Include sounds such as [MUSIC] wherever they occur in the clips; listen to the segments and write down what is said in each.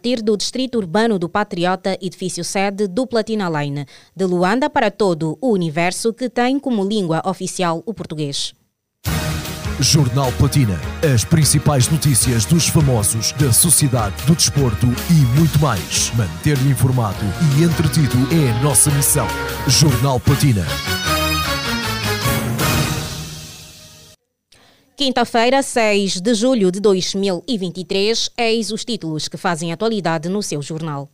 partir do distrito urbano do Patriota, edifício sede do Platina Line, de Luanda para todo o universo que tem como língua oficial o português. Jornal Platina. As principais notícias dos famosos, da sociedade, do desporto e muito mais. Manter-lhe informado e entretido é a nossa missão. Jornal Platina. Quinta-feira, 6 de julho de 2023, eis os títulos que fazem atualidade no seu jornal.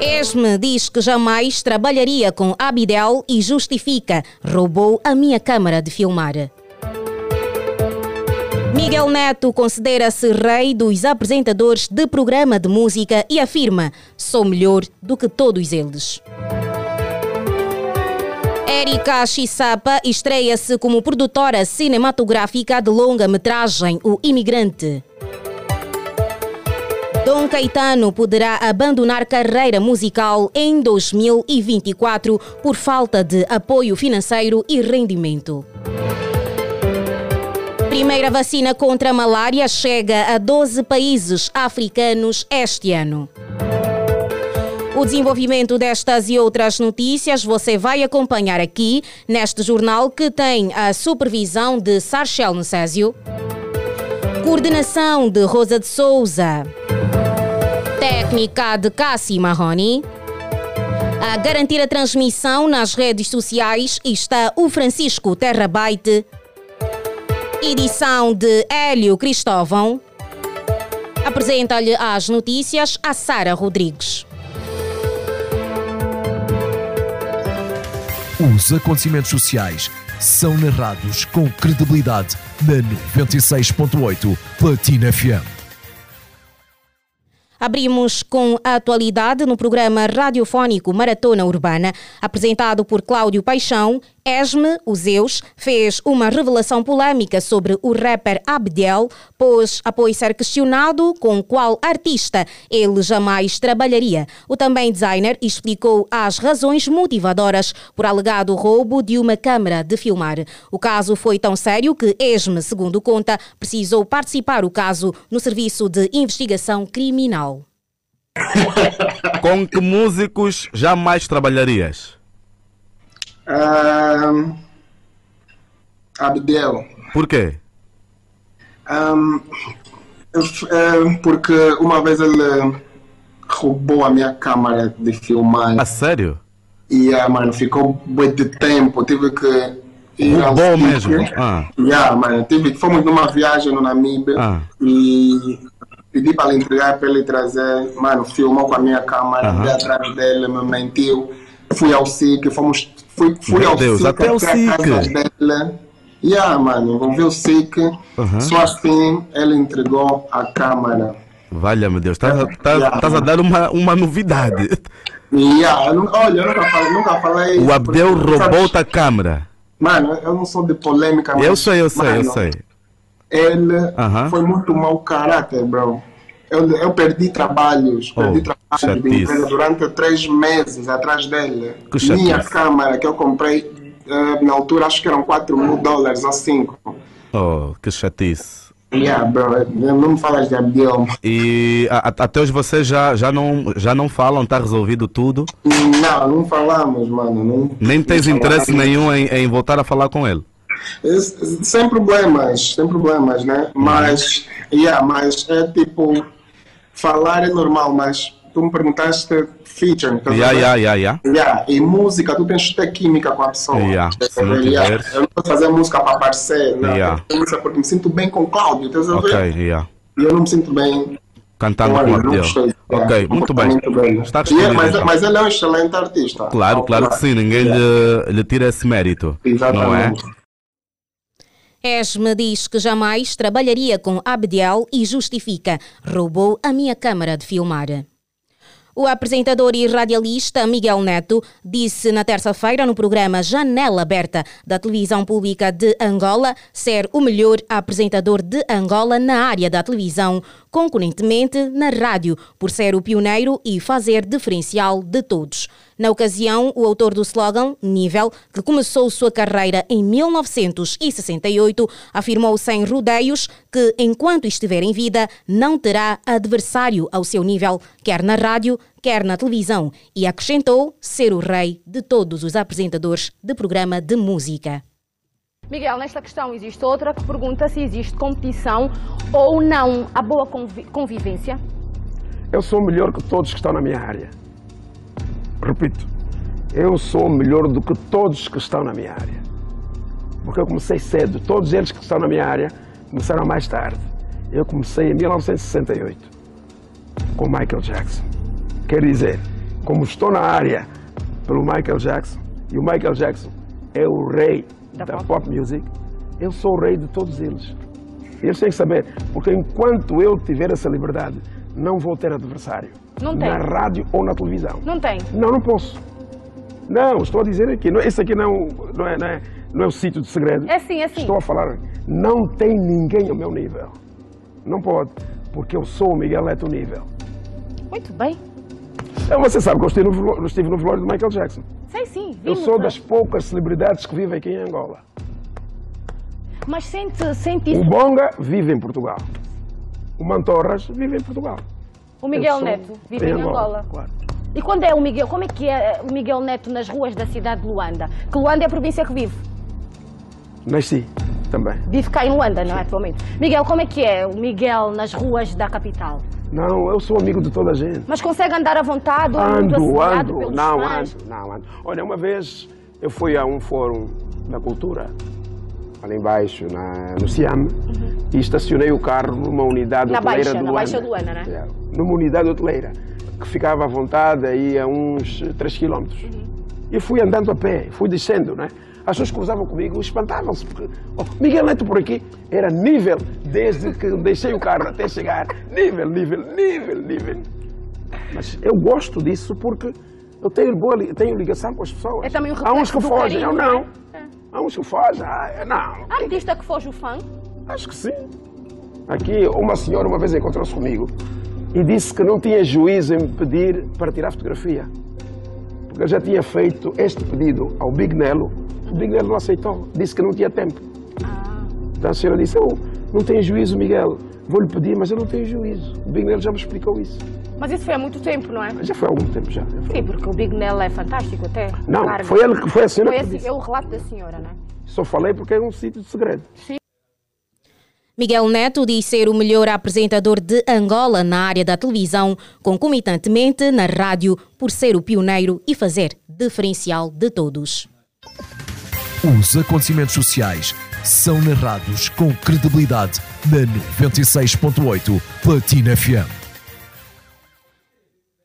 Esme diz que jamais trabalharia com Abidel e justifica: roubou a minha câmara de filmar. Miguel Neto considera-se rei dos apresentadores de programa de música e afirma: sou melhor do que todos eles. Erika Chisapa estreia-se como produtora cinematográfica de longa-metragem O Imigrante. Dom Caetano poderá abandonar carreira musical em 2024 por falta de apoio financeiro e rendimento. Primeira vacina contra a malária chega a 12 países africanos este ano. O desenvolvimento destas e outras notícias você vai acompanhar aqui neste jornal que tem a supervisão de Sarchel Necésio, coordenação de Rosa de Souza, técnica de Cassi Marroni. A garantir a transmissão nas redes sociais está o Francisco Terrabaite, edição de Hélio Cristóvão. Apresenta-lhe as notícias a Sara Rodrigues. Os acontecimentos sociais são narrados com credibilidade na 96.8 Platina FM. Abrimos com a atualidade no programa radiofónico Maratona Urbana, apresentado por Cláudio Paixão. Esme, o Zeus, fez uma revelação polêmica sobre o rapper Abdel, pois, após ser questionado com qual artista ele jamais trabalharia. O também designer explicou as razões motivadoras por alegado roubo de uma câmara de filmar. O caso foi tão sério que Esme, segundo conta, precisou participar o caso no Serviço de Investigação Criminal. Com que músicos jamais trabalharias? Um, Abdel. Por quê? Um, porque uma vez ele roubou a minha câmera de filmar. A sério? E, yeah, mano, ficou de tempo. Tive que ir Roubou mesmo? Ah. Yeah, mano, tive, fomos numa viagem no Namíbia Ah. e pedi para ele entregar, para ele trazer. Mano, filmou com a minha câmera, fui atrás dele, me mentiu. Fui ao SIC, fomos. Fui, fui Meu ao Deus, SIC, até o casa SIC. dele. Yeah, mano, envolveu o SIC. Aham. Só assim ele entregou a câmera. Valha-me Deus, estás a, estás- Yeah. estás a dar uma, uma novidade. Yeah, eu olha, eu nunca falei, nunca falei O Abdel roubou-te sabes, a câmera. Mano, eu não sou de polêmica, mas. Eu sei, eu sei, eu mano, sei. Ele foi muito mau caráter, bro. Eu, eu perdi trabalhos, Oh, perdi trabalhos de chatice. empresa durante três meses atrás dele. Que chatice. Minha câmera que eu comprei eh, na altura acho que eram 4 mil dólares ou 5. Oh, que chatice. Yeah, bro, não me falas de Abdel. E até hoje vocês já, já, não, já não falam, está resolvido tudo? Não, não falamos, mano. Não, Nem tens não interesse falamos. nenhum em, em voltar a falar com ele? Sem problemas, sem problemas, né? Mas, yeah, mas é tipo, falar é normal, mas tu me perguntaste feature, Ya, vendo? ya, ya, ya. Yeah, e música, tu tens que ter química com a pessoa. Yeah, Tá se não? Yeah, Eu não vou fazer música para parecer, não. Yeah. Eu porque me sinto bem com o Cláudio, estás a Ok, ver? ya. E eu não me sinto bem Cantando Olha, com Abdel. Ok, Yeah, muito bem. dele. Está E é- mas, então. mas ele é um excelente artista. Claro, claro que sim, ninguém lhe, lhe tira esse mérito. Não é? Esme diz que jamais trabalharia com Abdiel e justifica: roubou a minha câmara de filmar. O apresentador e radialista Miguel Neto disse na terça-feira no programa Janela Aberta da televisão pública de Angola ser o melhor apresentador de Angola na área da televisão, concorrentemente na rádio, por ser o pioneiro e fazer diferencial de todos. Na ocasião, o autor do slogan, Nível, que começou sua carreira em 1968, afirmou sem rodeios que, enquanto estiver em vida, não terá adversário ao seu nível, quer na rádio, quer na televisão, e acrescentou ser o rei de todos os apresentadores de programa de música. Miguel, nesta questão existe outra que pergunta se existe competição ou não a boa convivência. Eu sou melhor que todos que estão na minha área. Repito, eu sou melhor do que todos que estão na minha área. Porque eu comecei cedo. Todos eles que estão na minha área começaram mais tarde. Eu comecei em 1968 com Michael Jackson. Quer dizer, como estou na área pelo Michael Jackson, e o Michael Jackson é o rei da, da pop. pop music, eu sou o rei de todos eles. Eles têm que saber, porque enquanto eu tiver essa liberdade, não vou ter adversário. Não tem. Na rádio ou na televisão. Não tem. Não, não posso. Não, estou a dizer aqui, não, esse aqui não, não, é, não, é, não é o sítio de segredo. É sim, é sim. Estou a falar, não tem ninguém ao meu nível. Não pode, porque eu sou o Miguel Neto nível. Muito bem. Então, você sabe que eu estive no, estive no velório do Michael Jackson. Sei sim. Eu sou das poucas celebridades que vivem aqui em Angola. Mas sente, sente isso? O Bonga vive em Portugal. O Mantorras vive em Portugal. O Miguel Neto vive em, Angola. Angola. Claro. E quando é o Miguel, como é que é o Miguel Neto nas ruas da cidade de Luanda? Que Luanda é a província que vive. Nasci também. Vive cá em Luanda, não é, atualmente? Miguel, como é que é o Miguel nas ruas da capital? Não, eu sou amigo de toda a gente. Mas consegue andar à vontade? Ando, ando. Não, fãs? ando, não, ando. Olha, uma vez eu fui a um fórum da cultura ali embaixo, na, no Siam, uhum. E estacionei o carro numa unidade na hoteleira baixa, Luanda. Na Baixa de Luanda, né? É, numa unidade hoteleira, que ficava à vontade aí a uns 3 km. Uhum. E fui andando a pé, fui descendo, né? As pessoas que cruzavam comigo espantavam-se, porque oh, Miguel Neto por aqui era nível, desde que deixei o carro até chegar, nível, nível, nível, nível. Mas eu gosto disso porque eu tenho, boa, tenho ligação com as pessoas. É também um Há uns que fogem, eu não. É? Há uns que fogem, ah, não. Há artista que foge o fã? Acho que sim. Aqui, uma senhora uma vez encontrou-se comigo e disse que não tinha juízo em me pedir para tirar fotografia. Porque eu já tinha feito este pedido ao Big Nelo. O Big Nelo não aceitou, disse que não tinha tempo. Ah. Então a senhora disse, oh, não tenho juízo, Miguel. Vou-lhe pedir, mas eu não tenho juízo. O Big Nelo já me explicou isso. Mas isso foi há muito tempo, não é? Já foi há algum tempo já. Sim, porque o Big Nell é fantástico até. Não, foi, ele, foi a senhora foi que disse. É o relato da senhora, não é? Só falei porque é um sítio de segredo. Sim. Miguel Neto diz ser o melhor apresentador de Angola na área da televisão, concomitantemente na rádio, por ser o pioneiro e fazer diferencial de todos. Os acontecimentos sociais são narrados com credibilidade na 96.8 Platina FM.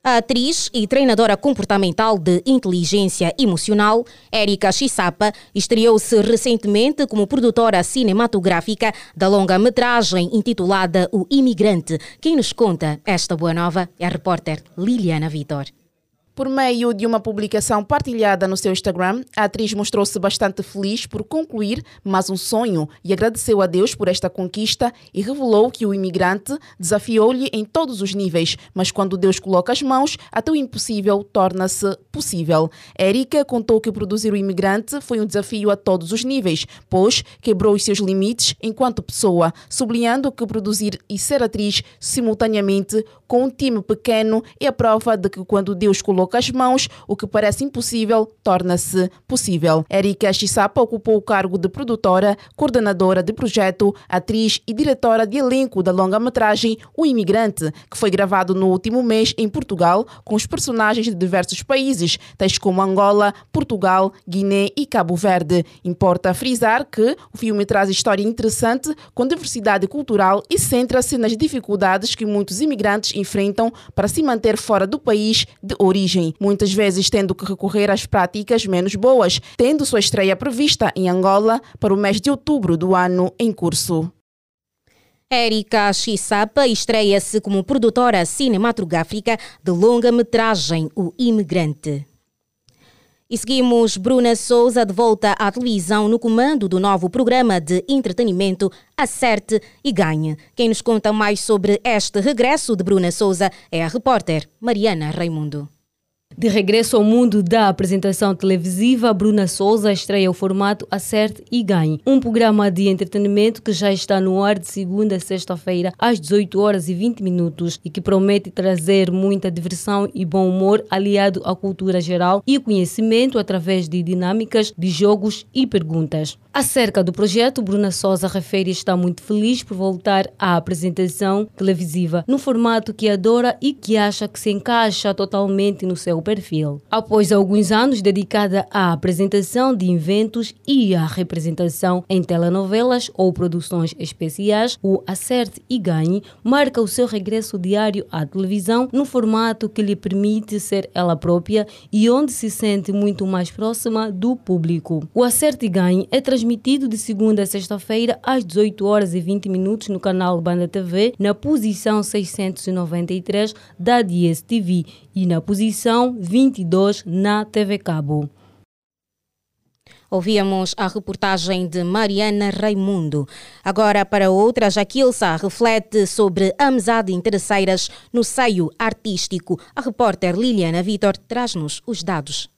A atriz e treinadora comportamental de inteligência emocional, Erika Chisapa, estreou-se recentemente como produtora cinematográfica da longa-metragem intitulada O Imigrante. Quem nos conta esta boa nova é a repórter Liliana Vitor. Por meio de uma publicação partilhada no seu Instagram, a atriz mostrou-se bastante feliz por concluir mais um sonho e agradeceu a Deus por esta conquista e revelou que o imigrante desafiou-lhe em todos os níveis, mas quando Deus coloca as mãos, até o impossível torna-se possível. Érica contou que produzir o imigrante foi um desafio a todos os níveis, pois quebrou os seus limites enquanto pessoa, sublinhando que produzir e ser atriz simultaneamente com um time pequeno é a prova de que quando Deus coloca as mãos, o que parece impossível torna-se possível. Erika Chisapa ocupou o cargo de produtora, coordenadora de projeto, atriz e diretora de elenco da longa-metragem O Imigrante, que foi gravado no último mês em Portugal, com os personagens de diversos países, tais como Angola, Portugal, Guiné e Cabo Verde. Importa frisar que o filme traz história interessante com diversidade cultural e centra-se nas dificuldades que muitos imigrantes enfrentam para se manter fora do país de origem muitas vezes tendo que recorrer às práticas menos boas, tendo sua estreia prevista em Angola para o mês de outubro do ano em curso. Erika Chisapa estreia-se como produtora cinematográfica de longa-metragem O Imigrante. E seguimos Bruna Souza de volta à televisão no comando do novo programa de entretenimento Acerte e Ganhe. Quem nos conta mais sobre este regresso de Bruna Souza é a repórter Mariana Raimundo. De regresso ao mundo da apresentação televisiva, Bruna Souza estreia o formato Acerte e Ganhe, um programa de entretenimento que já está no ar de segunda a sexta-feira às 18 horas e 20 minutos e que promete trazer muita diversão e bom humor aliado à cultura geral e conhecimento através de dinâmicas de jogos e perguntas. Acerca do projeto, Bruna Souza refere estar muito feliz por voltar à apresentação televisiva no formato que adora e que acha que se encaixa totalmente no seu perfil. Após alguns anos dedicada à apresentação de eventos e à representação em telenovelas ou produções especiais, o Acerte e Ganhe marca o seu regresso diário à televisão no formato que lhe permite ser ela própria e onde se sente muito mais próxima do público. O Acerte e Ganhe é transmitido transmitido de segunda a sexta-feira às 18 horas e 20 minutos no canal Banda TV, na posição 693 da DSTV e na posição 22 na TV Cabo. Ouvíamos a reportagem de Mariana Raimundo. Agora, para outra, Jaquilsa reflete sobre amizade interesseiras no seio artístico. A repórter Liliana Vitor traz-nos os dados.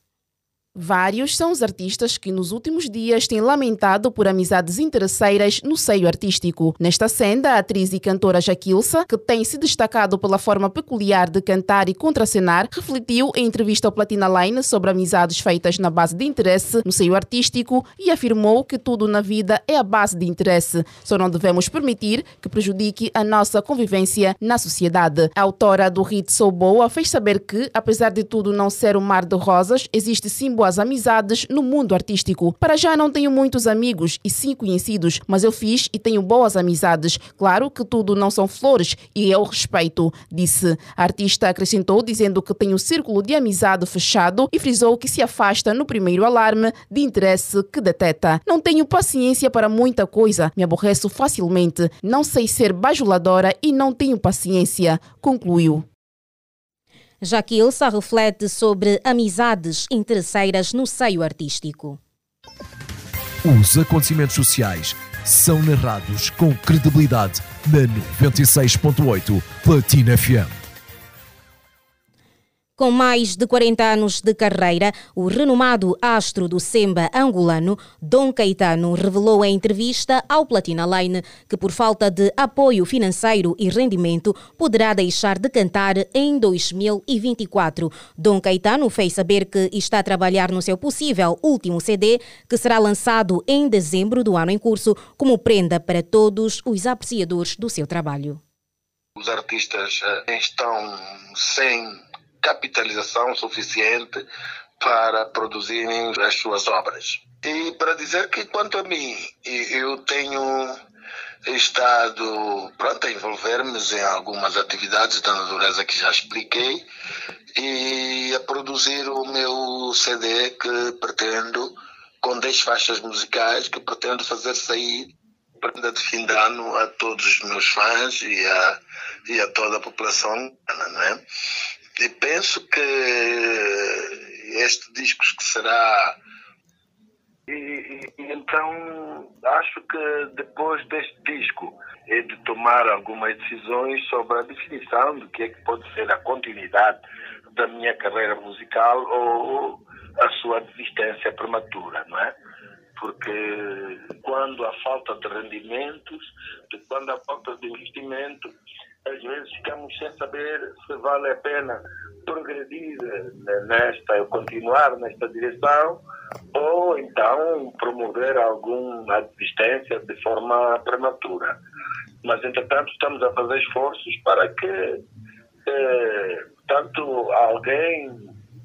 Vários são os artistas que nos últimos dias têm lamentado por amizades interesseiras no seio artístico. Nesta senda, a atriz e cantora Jaquilsa, que tem se destacado pela forma peculiar de cantar e contracenar, refletiu em entrevista ao Platina Line sobre amizades feitas na base de interesse no seio artístico e afirmou que tudo na vida é a base de interesse. Só não devemos permitir que prejudique a nossa convivência na sociedade. A autora do hit Sou Boa fez saber que, apesar de tudo não ser um mar de rosas, existe símbolo boas amizades no mundo artístico. Para já não tenho muitos amigos e sim conhecidos, mas eu fiz e tenho boas amizades. Claro que tudo não são flores e eu respeito, disse. A artista acrescentou dizendo que tem um círculo de amizade fechado e frisou que se afasta no primeiro alarme de interesse que deteta. Não tenho paciência para muita coisa, me aborreço facilmente, não sei ser bajuladora e não tenho paciência, concluiu. Jaquilsa reflete sobre amizades interesseiras no seio artístico. Os acontecimentos sociais são narrados com credibilidade na 96.8 Platina FM. Com mais de 40 anos de carreira, o renomado astro do Semba angolano, Dom Caetano, revelou em entrevista ao Platina Line que, por falta de apoio financeiro e rendimento, poderá deixar de cantar em 2024. Dom Caetano fez saber que está a trabalhar no seu possível último CD, que será lançado em dezembro do ano em curso, como prenda para todos os apreciadores do seu trabalho. Os artistas eh, estão sem capitalização suficiente para produzirem as suas obras. E para dizer que, quanto a mim, eu tenho estado pronto a envolver-me em algumas atividades da natureza que já expliquei e a produzir o meu CD que pretendo, com 10 faixas musicais, que pretendo fazer sair prenda de fim de ano a todos os meus fãs e a, e a toda a população, não é? E penso que este disco que será. E, e, então acho que depois deste disco é de tomar algumas decisões sobre a definição do que é que pode ser a continuidade da minha carreira musical ou a sua desistência prematura, não é? Porque quando há falta de rendimentos, quando há falta de investimento, às vezes ficamos sem saber se vale a pena progredir nesta, continuar nesta direção ou então promover alguma desistência de forma prematura. Mas, entretanto, estamos a fazer esforços para que eh, tanto alguém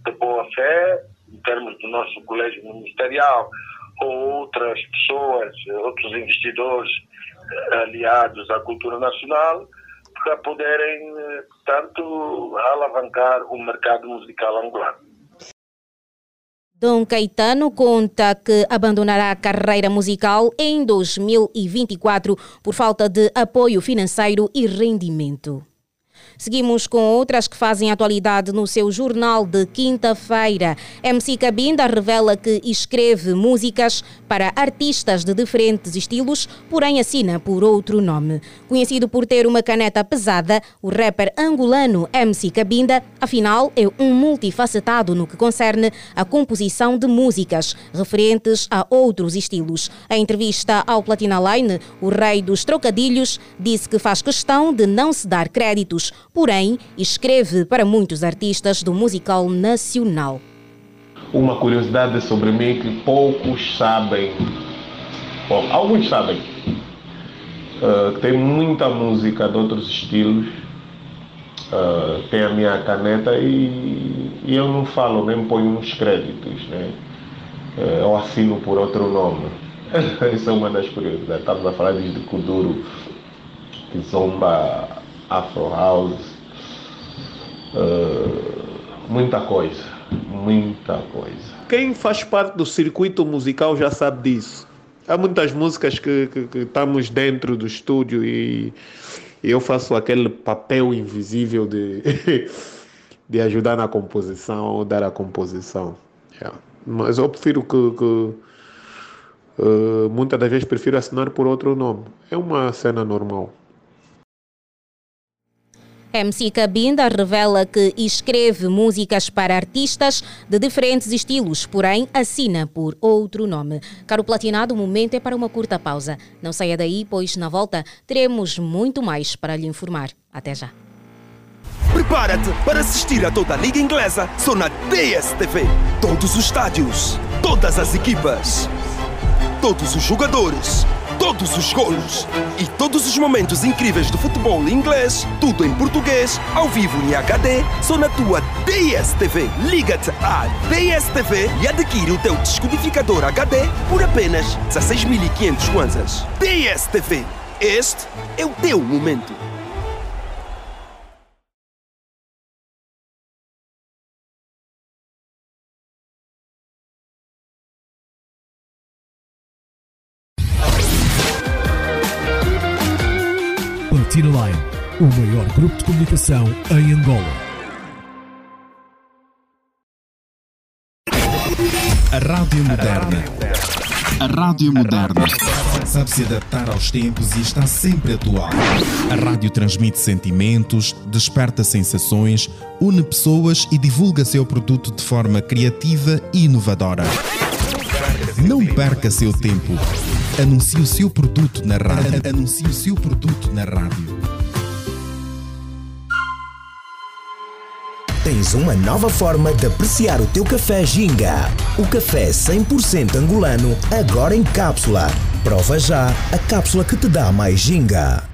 de boa fé, em termos do nosso colégio ministerial, ou outras pessoas, outros investidores eh, aliados à cultura nacional, para poderem, tanto, alavancar o mercado musical angolano. Dom Caetano conta que abandonará a carreira musical em 2024 por falta de apoio financeiro e rendimento. Seguimos com outras que fazem atualidade no seu jornal de quinta-feira. MC Cabinda revela que escreve músicas para artistas de diferentes estilos, porém assina por outro nome. Conhecido por ter uma caneta pesada, o rapper angolano MC Cabinda, afinal, é um multifacetado no que concerne a composição de músicas referentes a outros estilos. Em entrevista ao Platina Line, o rei dos trocadilhos disse que faz questão de não se dar créditos, porém escreve para muitos artistas do musical nacional. Uma curiosidade sobre mim que poucos sabem, bom, alguns sabem, uh, que tem muita música de outros estilos, uh, tem a minha caneta e, e, eu não falo, nem ponho uns créditos, né? Uh, eu assino por outro nome. [LAUGHS] Essa é uma das curiosidades. Estamos a falar de Kuduro, Kizomba, Afro House, uh, muita coisa, muita coisa. Quem faz parte do circuito musical já sabe disso. Há muitas músicas que, que, que estamos dentro do estúdio e, eu faço aquele papel invisível de, [LAUGHS] de ajudar na composição, dar a composição. Yeah. Mas eu prefiro que, que uh, muitas das vezes prefiro assinar por outro nome. É uma cena normal. MC Cabinda revela que escreve músicas para artistas de diferentes estilos, porém assina por outro nome. Caro Platinado, o momento é para uma curta pausa. Não saia daí, pois na volta teremos muito mais para lhe informar. Até já. Prepara-te para assistir a toda a Liga Inglesa só na DSTV. Todos os estádios, todas as equipas, todos os jogadores todos os golos e todos os momentos incríveis do futebol inglês, tudo em português, ao vivo em HD, só na tua DSTV. Liga-te à DSTV e adquire o teu descodificador HD por apenas 16.500 kwanzas. DSTV, este é o teu momento. Platina Line, o maior grupo de comunicação em Angola. A Rádio Moderna. A Rádio Moderna. Sabe se adaptar aos tempos e está sempre atual. A rádio transmite sentimentos, desperta sensações, une pessoas e divulga seu produto de forma criativa e inovadora. Não perca seu tempo. Anuncie o seu produto na rádio. Anuncie o seu produto na rádio. Tens uma nova forma de apreciar o teu café Ginga. O café 100% angolano, agora em cápsula. Prova já a cápsula que te dá mais Ginga.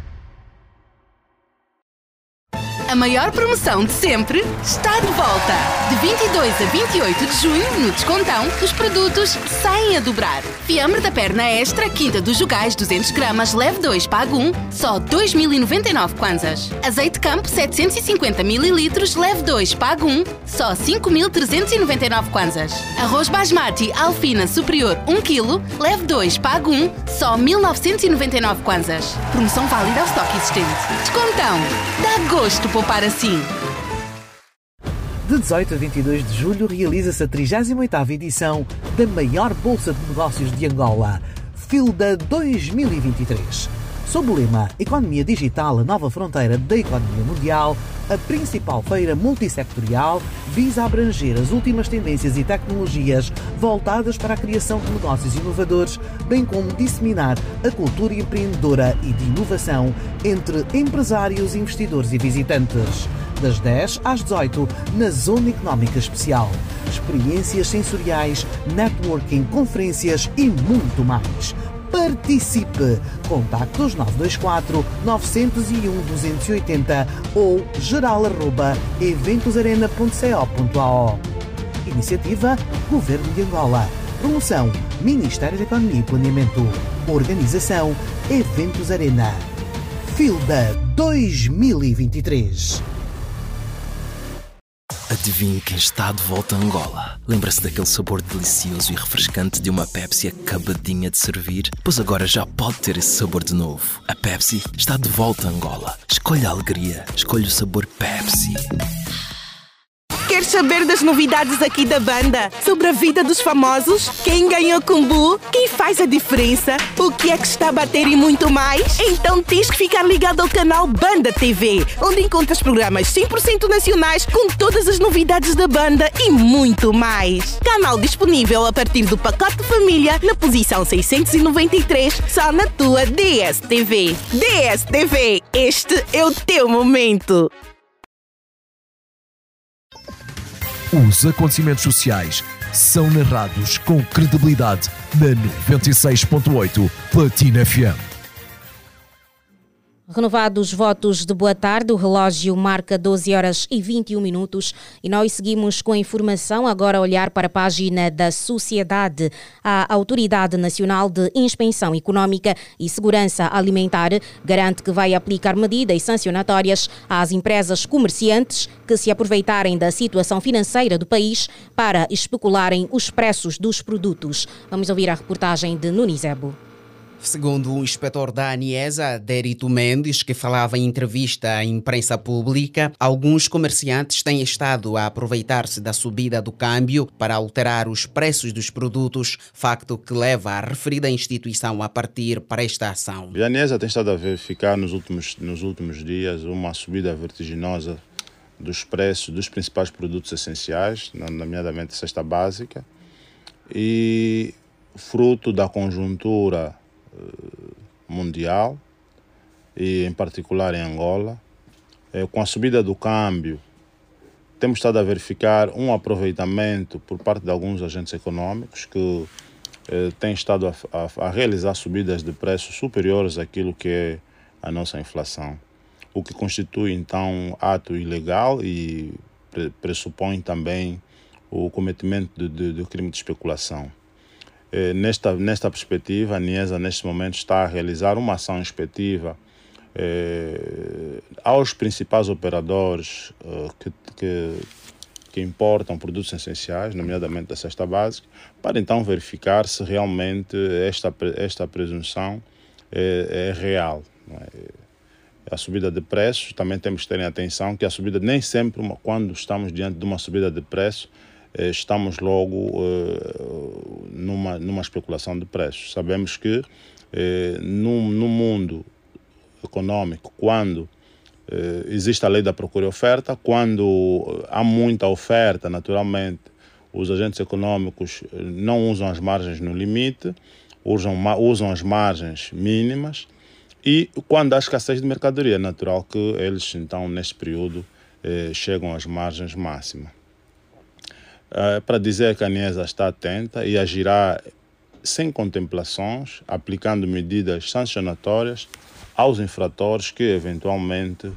A maior promoção de sempre está de volta. De 22 a 28 de junho, no Descontão, os produtos saem a dobrar. Fiambre da perna extra, quinta dos jogais, 200 gramas, leve 2, pague 1, só 2.099 kwanzas. Azeite campo, 750 ml, leve 2, pague 1, só 5.399 kwanzas. Arroz basmati, alfina superior, 1 kg, leve 2, pague 1, só 1.999 kwanzas. Promoção válida ao estoque existente. Descontão. Dá gosto poupar assim. De 18 a 22 de julho realiza-se a 38ª edição da maior Bolsa de Negócios de Angola, FILDA 2023. Sob o lema Economia Digital, a nova fronteira da economia mundial, a principal feira multissectorial visa abranger as últimas tendências e tecnologias voltadas para a criação de negócios inovadores, bem como disseminar a cultura empreendedora e de inovação entre empresários, investidores e visitantes das 10 às 18 na Zona Económica Especial. Experiências sensoriais, networking, conferências e muito mais. Participe! Contactos 924 901 280 ou geral.eventosarena.co.ao Iniciativa Governo de Angola. Promoção Ministério da Economia e Planeamento. Organização Eventos Arena. Filda 2023. Adivinhe quem está de volta a Angola. Lembra-se daquele sabor delicioso e refrescante de uma Pepsi acabadinha de servir? Pois agora já pode ter esse sabor de novo. A Pepsi está de volta a Angola. Escolha a alegria, escolhe o sabor Pepsi. Quer saber das novidades aqui da banda? Sobre a vida dos famosos? Quem ganhou Kumbu? Quem faz a diferença? O que é que está a bater e muito mais? Então tens que ficar ligado ao canal Banda TV, onde encontras programas 100% nacionais com todas as novidades da banda e muito mais. Canal disponível a partir do pacote família na posição 693, só na tua DSTV. DSTV, este é o teu momento. Os acontecimentos sociais são narrados com credibilidade na 96.8 Platina FM. Renovados os votos de boa tarde, o relógio marca 12 horas e 21 minutos e nós seguimos com a informação agora olhar para a página da Sociedade. A Autoridade Nacional de Inspeção Económica e Segurança Alimentar garante que vai aplicar medidas sancionatórias às empresas comerciantes que se aproveitarem da situação financeira do país para especularem os preços dos produtos. Vamos ouvir a reportagem de Nunizebo. Segundo o inspetor da ANIESA, Derito Mendes, que falava em entrevista à imprensa pública, alguns comerciantes têm estado a aproveitar-se da subida do câmbio para alterar os preços dos produtos, facto que leva a referida instituição a partir para esta ação. A ANIESA tem estado a verificar nos últimos, nos últimos dias uma subida vertiginosa dos preços dos principais produtos essenciais, nomeadamente cesta básica, e fruto da conjuntura mundial e em particular em Angola. Eh, com a subida do câmbio, temos estado a verificar um aproveitamento por parte de alguns agentes econômicos que eh, têm estado a, a, a, realizar subidas de preços superiores àquilo que é a nossa inflação, o que constitui então ato ilegal e pre pressupõe também o cometimento de crime de especulação. Eh, nesta, nesta perspectiva, a NIESA, neste momento, está a realizar uma ação inspectiva eh, aos principais operadores eh, que, que, que, importam produtos essenciais, nomeadamente da cesta básica, para então verificar se realmente esta, esta presunção é, é real. É? A subida de preços, também temos que ter atenção que a subida, nem sempre, quando estamos diante de uma subida de preços, eh, estamos logo eh, numa, numa especulação de preços. Sabemos que eh, no, no mundo econômico, quando existe a lei da procura e oferta, quando há muita oferta, naturalmente, os agentes econômicos não usam as margens no limite, usam, usam as margens mínimas e quando há escassez de mercadoria, é natural que eles, então, neste período, chegam às margens máximas. Uh, para dizer que a NESA está atenta e agirá sem contemplações, aplicando medidas sancionatórias aos infratores que eventualmente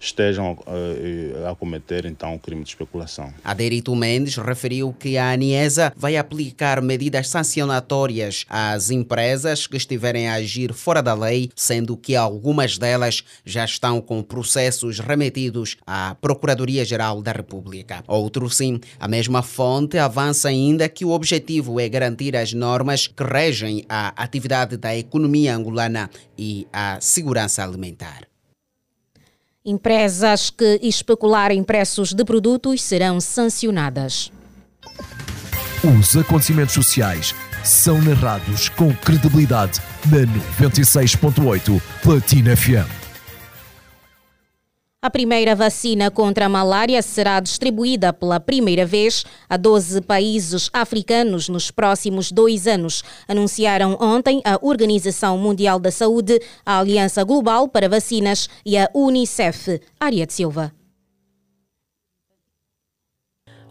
estejam uh, a cometer então o crime de especulação. Aderito Mendes referiu que a ANIESA vai aplicar medidas sancionatórias às empresas que estiverem a agir fora da lei, sendo que algumas delas já estão com processos remetidos à Procuradoria-Geral da República. Outro sim, a mesma fonte avança ainda que o objetivo é garantir as normas que regem a atividade da economia angolana e a segurança alimentar. Empresas que especularem preços de produtos serão sancionadas. Os acontecimentos sociais são narrados com credibilidade na 96.8 Platina FM. A primeira vacina contra a malária será distribuída pela primeira vez a 12 países africanos nos próximos dois anos, anunciaram ontem a Organização Mundial da Saúde, a Aliança Global para Vacinas e a Unicef. Ariete Silva.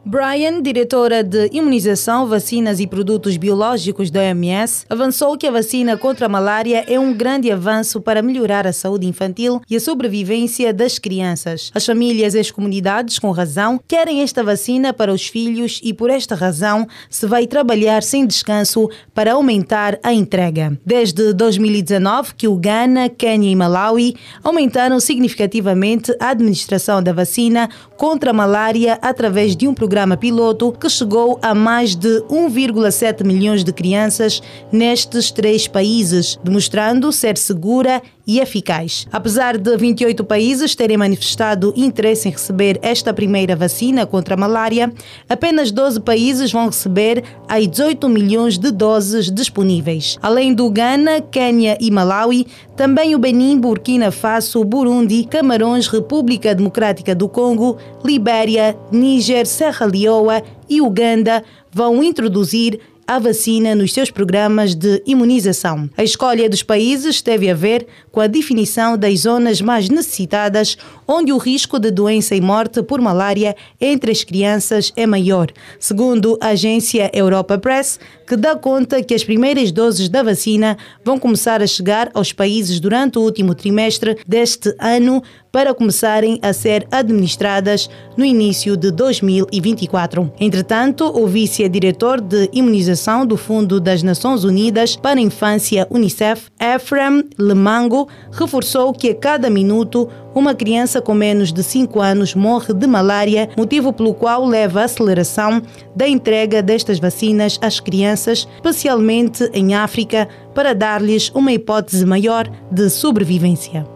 Brian, diretora de Imunização, Vacinas e Produtos Biológicos da OMS, avançou que a vacina contra a malária é um grande avanço para melhorar a saúde infantil e a sobrevivência das crianças. As famílias e as comunidades, com razão, querem esta vacina para os filhos e, por esta razão, se vai trabalhar sem descanso para aumentar a entrega. Desde 2019, que o Ghana, Quênia e Malawi aumentaram significativamente a administração da vacina contra a malária através de um programa piloto que chegou a mais de 1,7 milhões de crianças nestes três países, demonstrando ser segura e eficaz. Apesar de 28 países terem manifestado interesse em receber esta primeira vacina contra a malária, apenas 12 países vão receber as 18 milhões de doses disponíveis. Além do Ghana, Quênia e Malawi, também o Benin, Burkina Faso, Burundi, Camarões, República Democrática do Congo, Libéria, Níger, Serra Leoa e Uganda vão introduzir a vacina nos seus programas de imunização. A escolha dos países teve a ver com a definição das zonas mais necessitadas, onde o risco de doença e morte por malária entre as crianças é maior, segundo a agência Europa Press, que dá conta que as primeiras doses da vacina vão começar a chegar aos países durante o último trimestre deste ano para começarem a ser administradas no início de 2024. Entretanto, o vice-diretor de imunização do Fundo das Nações Unidas para a Infância, UNICEF, Ephraim Lemango, reforçou que a cada minuto uma criança com menos de 5 anos morre de malária, motivo pelo qual leva à aceleração da entrega destas vacinas às crianças, especialmente em África, para dar-lhes uma hipótese maior de sobrevivência.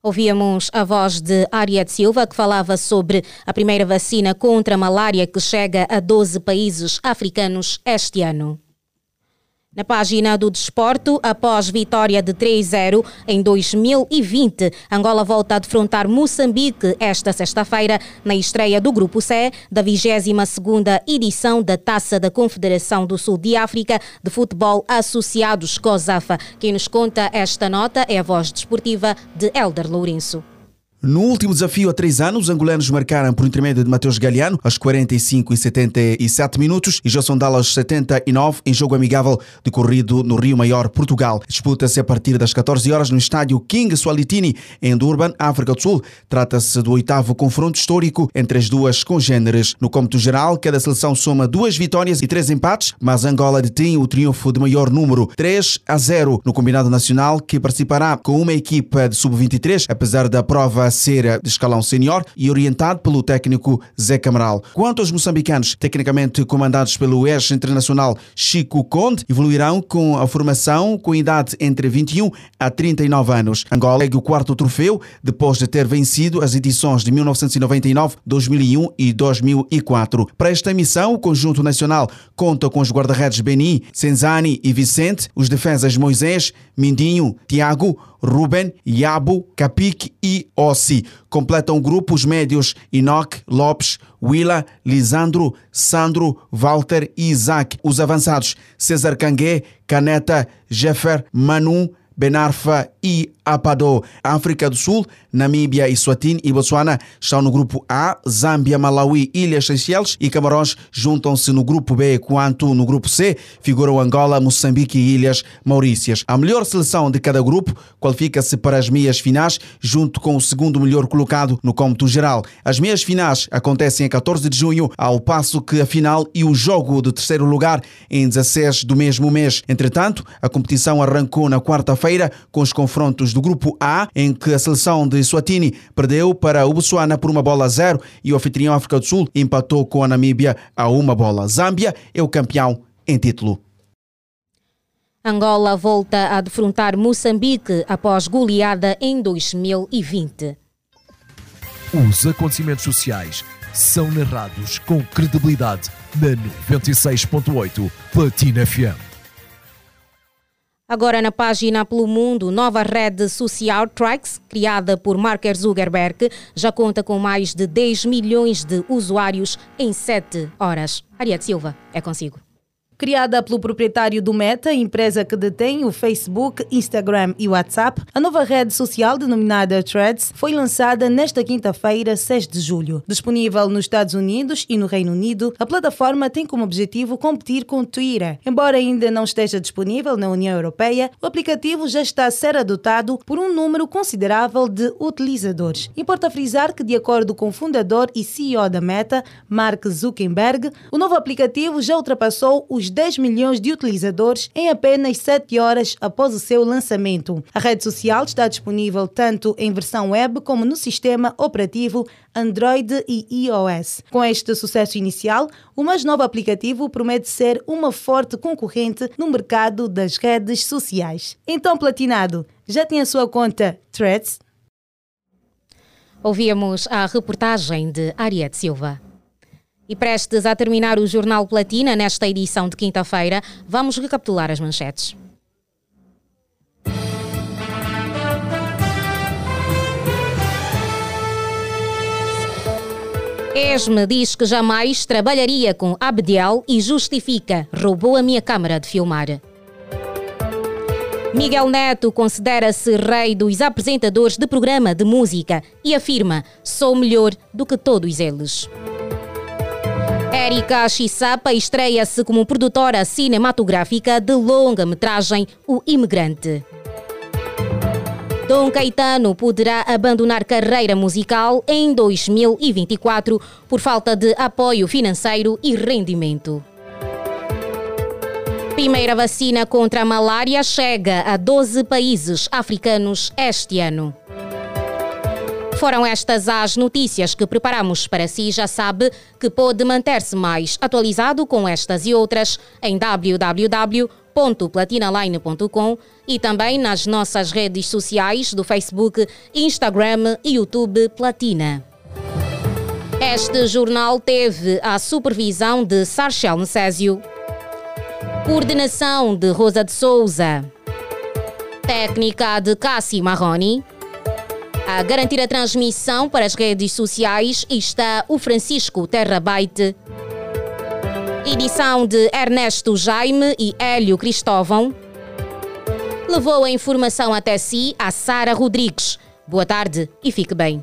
Ouvíamos a voz de Ariete Silva, que falava sobre a primeira vacina contra a malária que chega a 12 países africanos este ano. Na página do desporto, após vitória de 3-0 em 2020, Angola volta a defrontar Moçambique esta sexta-feira na estreia do Grupo C da 22ª edição da Taça da Confederação do Sul de África de Futebol Associados COSAFA. Quem nos conta esta nota é a voz desportiva de Elder Lourenço. No último desafio há três anos, os angolanos marcaram por intermédio de Mateus Galeano aos 45 e 77 minutos e Josson Dalla aos 79 em jogo amigável decorrido no Rio Maior, Portugal. Disputa-se a partir das 14 horas no estádio King Sualitini, em Durban, África do Sul. Trata-se do oitavo confronto histórico entre as duas congêneres. No cômputo geral, cada seleção soma duas vitórias e três empates, mas Angola detém o triunfo de maior número, 3 a 0 no combinado nacional, que participará com uma equipa de sub-23, apesar da prova a ser de escalão senior e orientado pelo técnico Zé Camaral. Quanto aos moçambicanos, tecnicamente comandados pelo ex-internacional Chico Conde, evoluirão com a formação com idade entre 21 a 39 anos. Angola é o quarto troféu depois de ter vencido as edições de 1999, 2001 e 2004. Para esta missão, o conjunto nacional conta com os guarda-redes Beni, Senzani e Vicente, os defesas Moisés, Mindinho, Tiago, Ruben, Yabo, Capique e Ossi. Completam o grupo os médios Enoch, Lopes, Willa, Lisandro, Sandro, Walter e Isaac. Os avançados César Cangué, Caneta, Jeffer, Manu, Benarfa e Apado. África do Sul, Namíbia, Eswatini e Botsuana estão no grupo A, Zâmbia, Malawi, Ilhas Seychelles e Camarões juntam-se no grupo B, quanto no grupo C figuram Angola, Moçambique e Ilhas Maurícias. A melhor seleção de cada grupo qualifica-se para as meias finais, junto com o segundo melhor colocado no cômputo geral. As meias finais acontecem a 14 de junho, ao passo que a final e o jogo de terceiro lugar em 16 do mesmo mês. Entretanto, a competição arrancou na quarta-feira com os confrontos do grupo A, em que a seleção de Swatini perdeu para o Botswana por uma bola a zero e o anfitrião África do Sul empatou com a Namíbia a uma bola. Zâmbia é o campeão em título. Angola volta a defrontar Moçambique após goleada em 2020. Os acontecimentos sociais são narrados com credibilidade na 96.8 Platina FM. Agora na página pelo mundo, nova rede social Tracks, criada por Mark Zuckerberg, já conta com mais de 10 milhões de usuários em 7 horas. Ariete Silva, é consigo. Criada pelo proprietário do Meta, empresa que detém o Facebook, Instagram e WhatsApp, a nova rede social denominada Threads foi lançada nesta quinta-feira, 6 de julho. Disponível nos Estados Unidos e no Reino Unido, a plataforma tem como objetivo competir com o Twitter. Embora ainda não esteja disponível na União Europeia, o aplicativo já está a ser adotado por um número considerável de utilizadores. Importa frisar que, de acordo com o fundador e CEO da Meta, Mark Zuckerberg, o novo aplicativo já ultrapassou os os 10 milhões de utilizadores em apenas 7 horas após o seu lançamento. A rede social está disponível tanto em versão web como no sistema operativo Android e iOS. Com este sucesso inicial, o mais novo aplicativo promete ser uma forte concorrente no mercado das redes sociais. Então, Platinado, já tem a sua conta Threads? Ouvíamos a reportagem de Ariete Silva. E prestes a terminar o Jornal Platina nesta edição de quinta-feira, vamos recapitular as manchetes. Esme diz que jamais trabalharia com Abdiel e justifica: roubou a minha câmara de filmar. Miguel Neto considera-se rei dos apresentadores de programa de música e afirma: sou melhor do que todos eles. Érica Chisapa estreia-se como produtora cinematográfica de longa-metragem O Imigrante. Dom Caetano poderá abandonar carreira musical em 2024 por falta de apoio financeiro e rendimento. Primeira vacina contra a malária chega a 12 países africanos este ano. Foram estas as notícias que preparamos para si. Já sabe que pode manter-se mais atualizado com estas e outras em www.platinaline.com e também nas nossas redes sociais do Facebook, Instagram e YouTube Platina. Este jornal teve a supervisão de Sarchel Necésio, coordenação de Rosa de Souza, técnica de Cassi Marroni. A garantir a transmissão para as redes sociais está o Francisco Terrabaite. Edição de Ernesto Jaime e Hélio Cristóvão. Levou a informação até si a Sara Rodrigues. Boa tarde e fique bem.